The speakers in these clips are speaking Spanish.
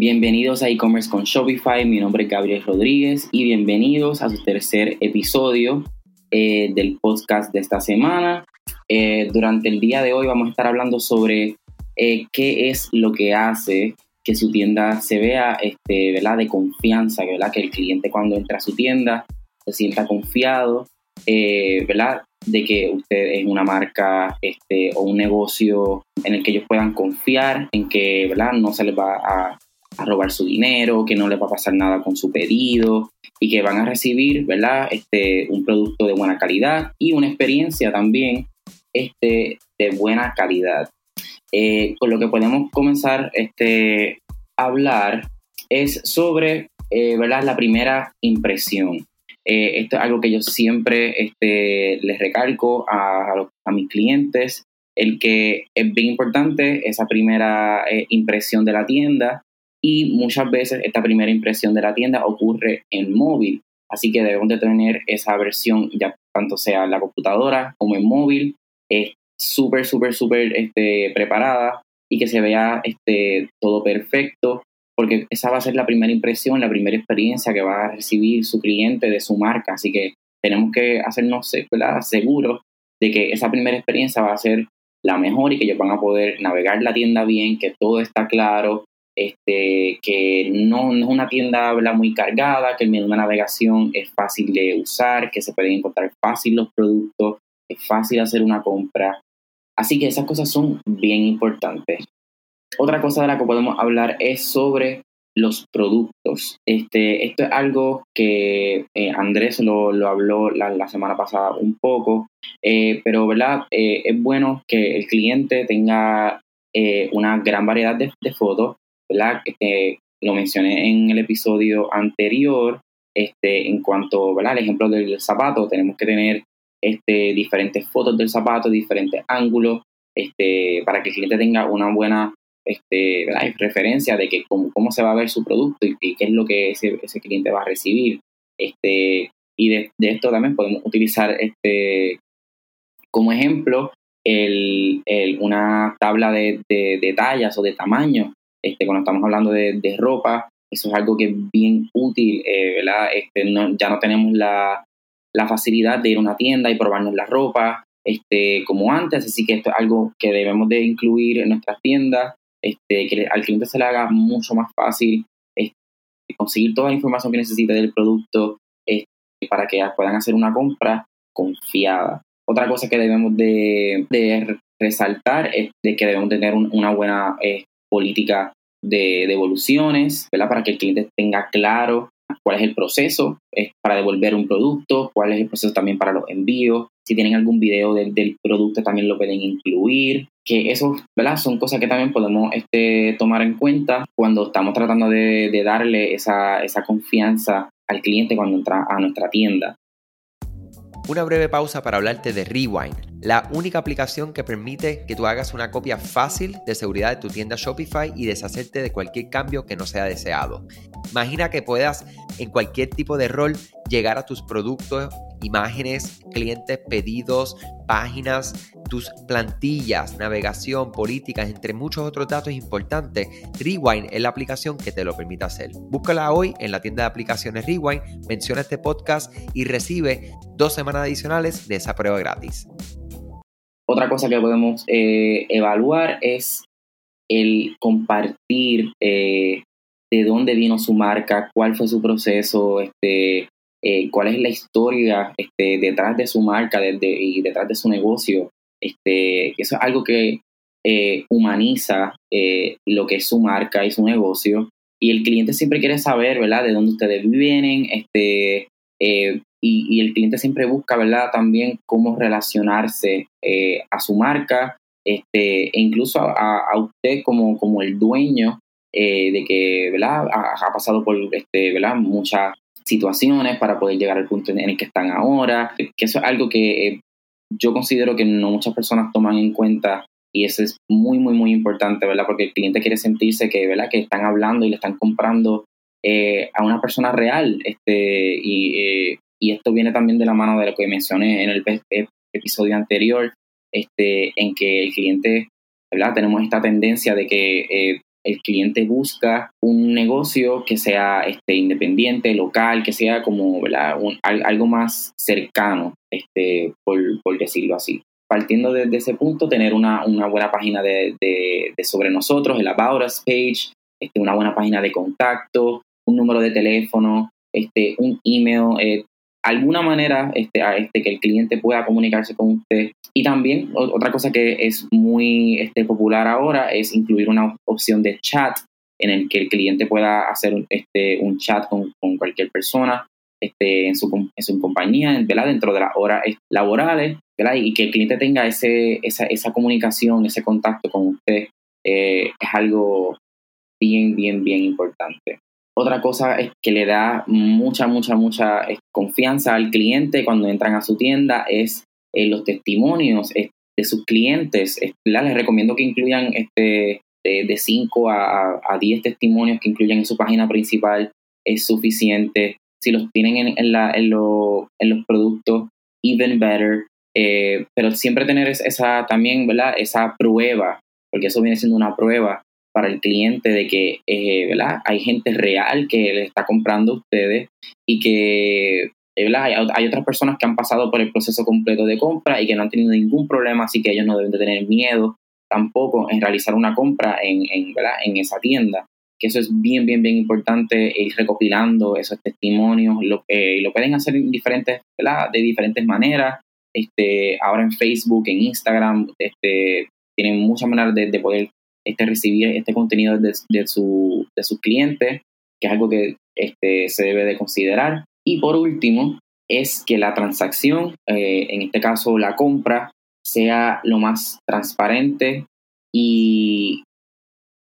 Bienvenidos a e-commerce con Shopify, mi nombre es Gabriel Rodríguez y bienvenidos a su tercer episodio eh, del podcast de esta semana. Eh, durante el día de hoy vamos a estar hablando sobre eh, qué es lo que hace que su tienda se vea este, ¿verdad? de confianza, ¿verdad? que el cliente cuando entra a su tienda se sienta confiado, ¿verdad? de que usted es una marca este, o un negocio en el que ellos puedan confiar, en que ¿verdad? no se les va a, robar su dinero, que no les va a pasar nada con su pedido y que van a recibir ¿verdad? Este, un producto de buena calidad y una experiencia también este, de buena calidad. Eh, con lo que podemos comenzar este, a hablar es sobre eh, ¿verdad? la primera impresión. Eh, esto es algo que yo siempre este, les recalco a, a, mis clientes, el que es bien importante esa primera eh, impresión de la tienda y muchas veces esta primera impresión de la tienda ocurre en móvil, así que debemos de tener esa versión ya tanto sea en la computadora como en móvil, es súper, súper, súper este, preparada y que se vea este, todo perfecto porque esa va a ser la primera impresión, la primera experiencia que va a recibir su cliente de su marca. Así que tenemos que hacernos seguros de que esa primera experiencia va a ser la mejor y que ellos van a poder navegar la tienda bien, que todo está claro, este, que no, es una tienda muy cargada, que el menú de navegación es fácil de usar, que se pueden encontrar fácil los productos, es fácil hacer una compra. Así que esas cosas son bien importantes. Otra cosa de la que podemos hablar es sobre los productos. Este, esto es algo que eh, Andrés lo, habló la, semana pasada un poco, eh, pero ¿verdad? Eh, es bueno que el cliente tenga una gran variedad de, fotos, ¿verdad? lo mencioné en el episodio anterior, este, en cuanto ¿verdad? al ejemplo del zapato, tenemos que tener este, diferentes fotos del zapato, diferentes ángulos, este, para que el cliente tenga una buena este, referencia de que cómo, cómo, se va a ver su producto y, qué es lo que ese, cliente va a recibir. Este, y de, esto también podemos utilizar este, como ejemplo el, el, una tabla de, de, tallas o de tamaño. Este, cuando estamos hablando de, de ropa, eso es algo que es bien útil, eh, ¿verdad? Este, ya no tenemos la, la, facilidad de ir a una tienda y probarnos la ropa este, como antes, así que esto es algo que debemos de incluir en nuestras tiendas este, que al cliente se le haga mucho más fácil este, conseguir toda la información que necesita del producto este, para que puedan hacer una compra confiada. Otra cosa que debemos de, resaltar es de que debemos tener una buena eh, política de devoluciones, ¿verdad? Para que el cliente tenga claro cuál es el proceso para devolver un producto, cuál es el proceso también para los envíos, si tienen algún video del, producto también lo pueden incluir, que eso, ¿verdad? Son cosas que también podemos este, tomar en cuenta cuando estamos tratando de, darle esa confianza al cliente cuando entra a nuestra tienda. Una breve pausa para hablarte de Rewind, la única aplicación que permite que tú hagas una copia fácil de seguridad de tu tienda Shopify y deshacerte de cualquier cambio que no sea deseado. Imagina que puedas en cualquier tipo de rol llegar a tus productos imágenes, clientes, pedidos, páginas, tus plantillas, navegación, políticas, entre muchos otros datos importantes, Rewind es la aplicación que te lo permite hacer. Búscala hoy en la tienda de aplicaciones Rewind, menciona este podcast y recibe dos semanas adicionales de esa prueba gratis. Otra cosa que podemos eh, evaluar es el compartir eh, de dónde vino su marca, cuál fue su proceso, este, eh, cuál es la historia este, detrás de su marca y detrás de su negocio. Este, eso es algo que eh, humaniza eh, lo que es su marca y su negocio. Y el cliente siempre quiere saber, ¿verdad?, de dónde ustedes vienen, este, y, el cliente siempre busca, ¿verdad?, también cómo relacionarse a su marca, este, e incluso a, a usted como, como el dueño de que, ¿verdad?, ha, ha pasado por, este, ¿verdad?, muchas situaciones para poder llegar al punto en el que están ahora, que eso es algo que eh, yo considero que no muchas personas toman en cuenta y eso es muy, muy, muy importante, ¿verdad? Porque el cliente quiere sentirse que, ¿verdad? Que están hablando y le están comprando eh, a una persona real, este, y, eh, y, esto viene también de la mano de lo que mencioné en el episodio anterior, este, en que el cliente, ¿verdad? Tenemos esta tendencia de que el cliente busca un negocio que sea este, independiente, local, que sea como algo más cercano, este, por, decirlo así. Partiendo desde ese punto, tener una, buena página de, sobre nosotros, el About Us page, este, una buena página de contacto, un número de teléfono, este, un email, eh, alguna manera este, a este, que el cliente pueda comunicarse con usted. Y también otra cosa que es muy este, popular ahora es incluir una opción de chat en el que el cliente pueda hacer este, un chat con, cualquier persona este, en, su, en su compañía, ¿verdad? dentro de las horas laborales, ¿verdad? y que el cliente tenga ese, esa, esa comunicación, ese contacto con usted, eh, es algo bien, bien, bien importante. Otra cosa es que le da mucha, mucha, mucha eh, confianza al cliente cuando entran a su tienda es eh, los testimonios eh, de sus clientes. Les recomiendo que incluyan este, de 5 a, 10 testimonios que incluyan en su página principal. Es suficiente. Si los tienen en, en, los productos, even better. pero siempre tener esa también, ¿verdad? Esa prueba, porque eso viene siendo una prueba para el cliente de que eh, ¿verdad? hay gente real que le está comprando a ustedes y que eh, ¿verdad? Hay, otras personas que han pasado por el proceso completo de compra y que no han tenido ningún problema, así que ellos no deben de tener miedo tampoco en realizar una compra en, en, ¿verdad? en esa tienda. Que eso es bien, bien, bien importante, ir recopilando esos testimonios. Lo, eh, lo pueden hacer diferentes, ¿verdad? de diferentes maneras. Este, ahora en Facebook, en Instagram, este, tienen muchas maneras de, de poder este, recibir este contenido de, de, su, de sus clientes, que es algo que este, se debe de considerar. Y por último, es que la transacción, eh, en este caso la compra, sea lo más transparente y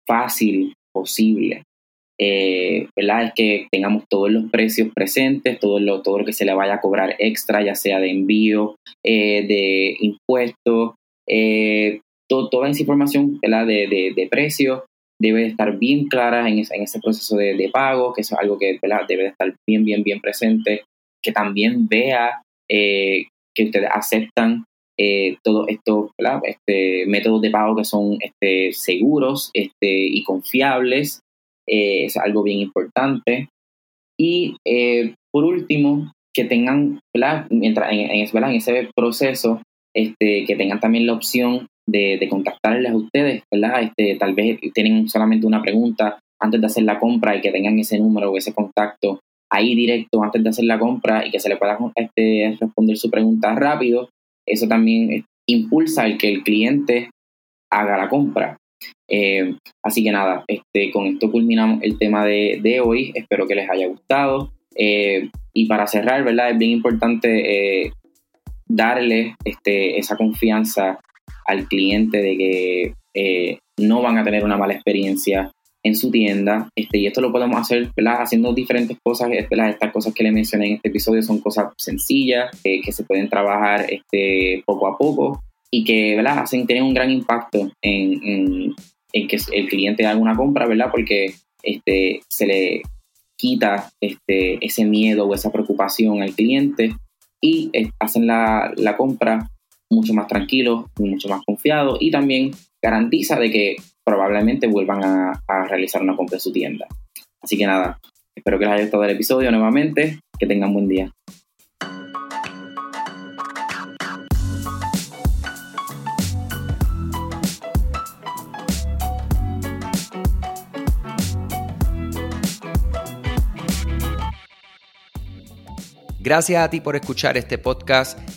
fácil posible. Eh, ¿verdad? Es que tengamos todos los precios presentes, todo lo, todo lo que se le vaya a cobrar extra, ya sea de envío, eh, de impuestos, toda esa información De, de, de precio debe estar bien clara en ese, en ese proceso de, pago, que es algo que debe de estar bien, bien, bien presente, que también vea eh, que ustedes aceptan eh, todos estos este, métodos de pago que son este, seguros este, y confiables, eh, es algo bien importante. Y por último, que tengan, Mientras en, en, en, ese proceso, este, que tengan también la opción de, contactarles a ustedes, ¿verdad? Este, tal vez tienen solamente una pregunta antes de hacer la compra y que tengan ese número o ese contacto ahí directo antes de hacer la compra y que se le pueda este, responder su pregunta rápido. Eso también eh, impulsa el que el cliente haga la compra. Eh, así que nada, este, con esto culminamos el tema de, hoy. Espero que les haya gustado. Eh, y para cerrar, ¿verdad? Es bien importante darle este, esa confianza al cliente de que eh, no van a tener una mala experiencia en su tienda. Este, y esto lo podemos hacer haciendo diferentes cosas. Estas cosas que le mencioné en este episodio son cosas sencillas eh, que se pueden trabajar este, poco a poco y que ¿verdad? hacen tener un gran impacto en, que el cliente haga una compra, ¿verdad? porque este, se le quita este, ese miedo o esa preocupación al cliente y eh, hacen la, la compra mucho más tranquilo, mucho más confiado y también garantiza de que probablemente vuelvan a, a realizar una compra en su tienda. Así que nada, espero que les haya gustado el episodio nuevamente, que tengan buen día. Gracias a ti por escuchar este podcast,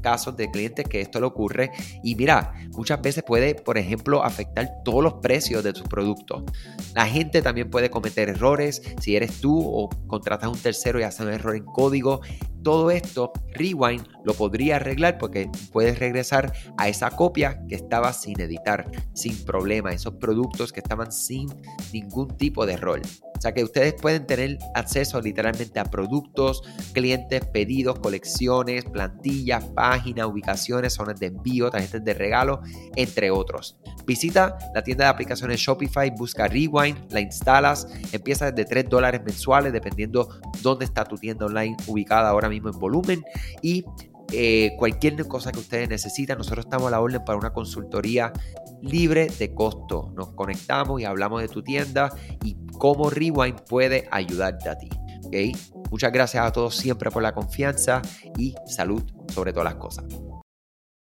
casos de clientes que esto le ocurre y mira, muchas veces puede, por ejemplo, afectar todos los precios de tus productos. La gente también puede cometer errores si eres tú o contratas a un tercero y hace un error en código. Todo esto, Rewind lo podría arreglar porque puedes regresar a esa copia que estaba sin editar, sin problema, esos productos que estaban sin ningún tipo de error. O sea que ustedes pueden tener acceso literalmente a productos, clientes, pedidos, colecciones, plantillas, páginas, ubicaciones, zonas de envío, tarjetas de regalo, entre otros. Visita la tienda de aplicaciones Shopify, busca Rewind, la instalas, empieza desde 3 dólares mensuales dependiendo dónde está tu tienda online ubicada ahora mismo en volumen y eh, cualquier cosa que ustedes necesitan, nosotros estamos a la orden para una consultoría libre de costo. Nos conectamos y hablamos de tu tienda y cómo Rewind puede ayudarte a ti. ¿okay? Muchas gracias a todos siempre por la confianza y salud sobre todas las cosas.